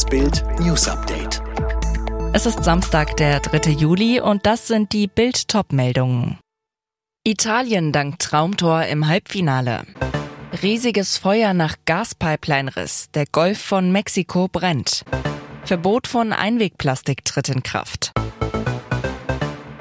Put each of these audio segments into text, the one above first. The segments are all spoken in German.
Das Bild News Update. Es ist Samstag, der 3. Juli und das sind die Bild top meldungen Italien dank Traumtor im Halbfinale. Riesiges Feuer nach Gaspipeline-Riss. Der Golf von Mexiko brennt. Verbot von Einwegplastik tritt in Kraft.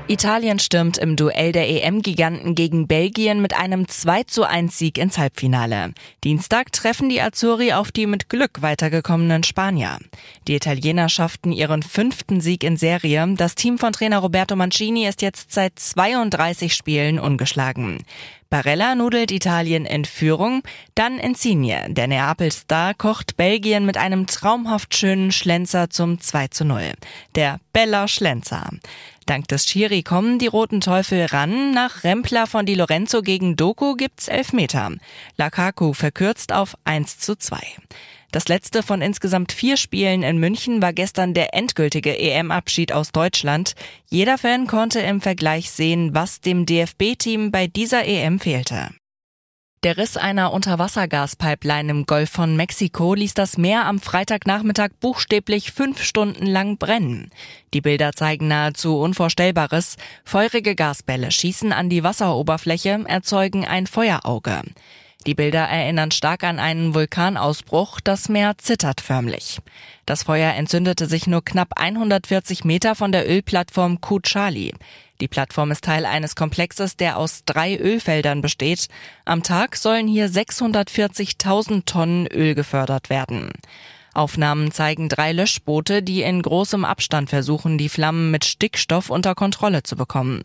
Italien stürmt im Duell der EM-Giganten gegen Belgien mit einem 2 zu 1 Sieg ins Halbfinale. Dienstag treffen die Azzurri auf die mit Glück weitergekommenen Spanier. Die Italiener schafften ihren fünften Sieg in Serie. Das Team von Trainer Roberto Mancini ist jetzt seit 32 Spielen ungeschlagen. Barella nudelt Italien in Führung, dann Insigne. Der Neapel-Star kocht Belgien mit einem traumhaft schönen Schlenzer zum 2 zu 0. Der Bella Schlenzer. Dank des Schiri kommen die Roten Teufel ran. Nach Rempler von Di Lorenzo gegen Doku gibt's Elfmeter. Lakaku verkürzt auf 1 zu 2. Das letzte von insgesamt vier Spielen in München war gestern der endgültige EM-Abschied aus Deutschland. Jeder Fan konnte im Vergleich sehen, was dem DFB-Team bei dieser EM fehlte. Der Riss einer Unterwassergaspipeline im Golf von Mexiko ließ das Meer am Freitagnachmittag buchstäblich fünf Stunden lang brennen. Die Bilder zeigen nahezu Unvorstellbares. Feurige Gasbälle schießen an die Wasseroberfläche, erzeugen ein Feuerauge. Die Bilder erinnern stark an einen Vulkanausbruch, das Meer zittert förmlich. Das Feuer entzündete sich nur knapp 140 Meter von der Ölplattform Kuchali. Die Plattform ist Teil eines Komplexes, der aus drei Ölfeldern besteht. Am Tag sollen hier 640.000 Tonnen Öl gefördert werden. Aufnahmen zeigen drei Löschboote, die in großem Abstand versuchen, die Flammen mit Stickstoff unter Kontrolle zu bekommen.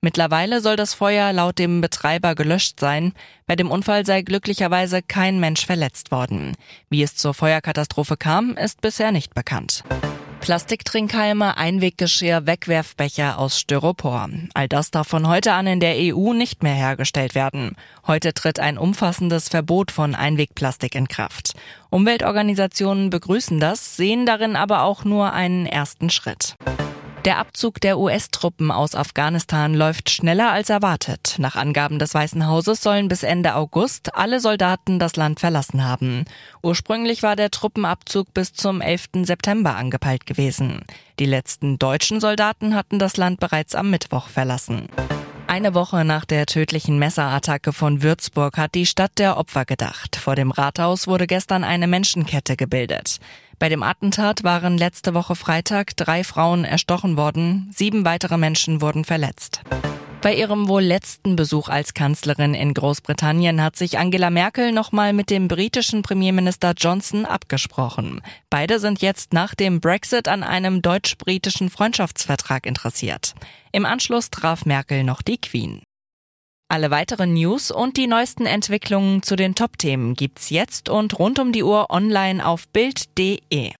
Mittlerweile soll das Feuer laut dem Betreiber gelöscht sein. Bei dem Unfall sei glücklicherweise kein Mensch verletzt worden. Wie es zur Feuerkatastrophe kam, ist bisher nicht bekannt. Plastiktrinkhalme, Einweggeschirr, Wegwerfbecher aus Styropor. All das darf von heute an in der EU nicht mehr hergestellt werden. Heute tritt ein umfassendes Verbot von Einwegplastik in Kraft. Umweltorganisationen begrüßen das, sehen darin aber auch nur einen ersten Schritt. Der Abzug der US-Truppen aus Afghanistan läuft schneller als erwartet. Nach Angaben des Weißen Hauses sollen bis Ende August alle Soldaten das Land verlassen haben. Ursprünglich war der Truppenabzug bis zum 11. September angepeilt gewesen. Die letzten deutschen Soldaten hatten das Land bereits am Mittwoch verlassen. Eine Woche nach der tödlichen Messerattacke von Würzburg hat die Stadt der Opfer gedacht. Vor dem Rathaus wurde gestern eine Menschenkette gebildet. Bei dem Attentat waren letzte Woche Freitag drei Frauen erstochen worden, sieben weitere Menschen wurden verletzt. Bei ihrem wohl letzten Besuch als Kanzlerin in Großbritannien hat sich Angela Merkel nochmal mit dem britischen Premierminister Johnson abgesprochen. Beide sind jetzt nach dem Brexit an einem deutsch-britischen Freundschaftsvertrag interessiert. Im Anschluss traf Merkel noch die Queen. Alle weiteren News und die neuesten Entwicklungen zu den Top-Themen gibt's jetzt und rund um die Uhr online auf Bild.de.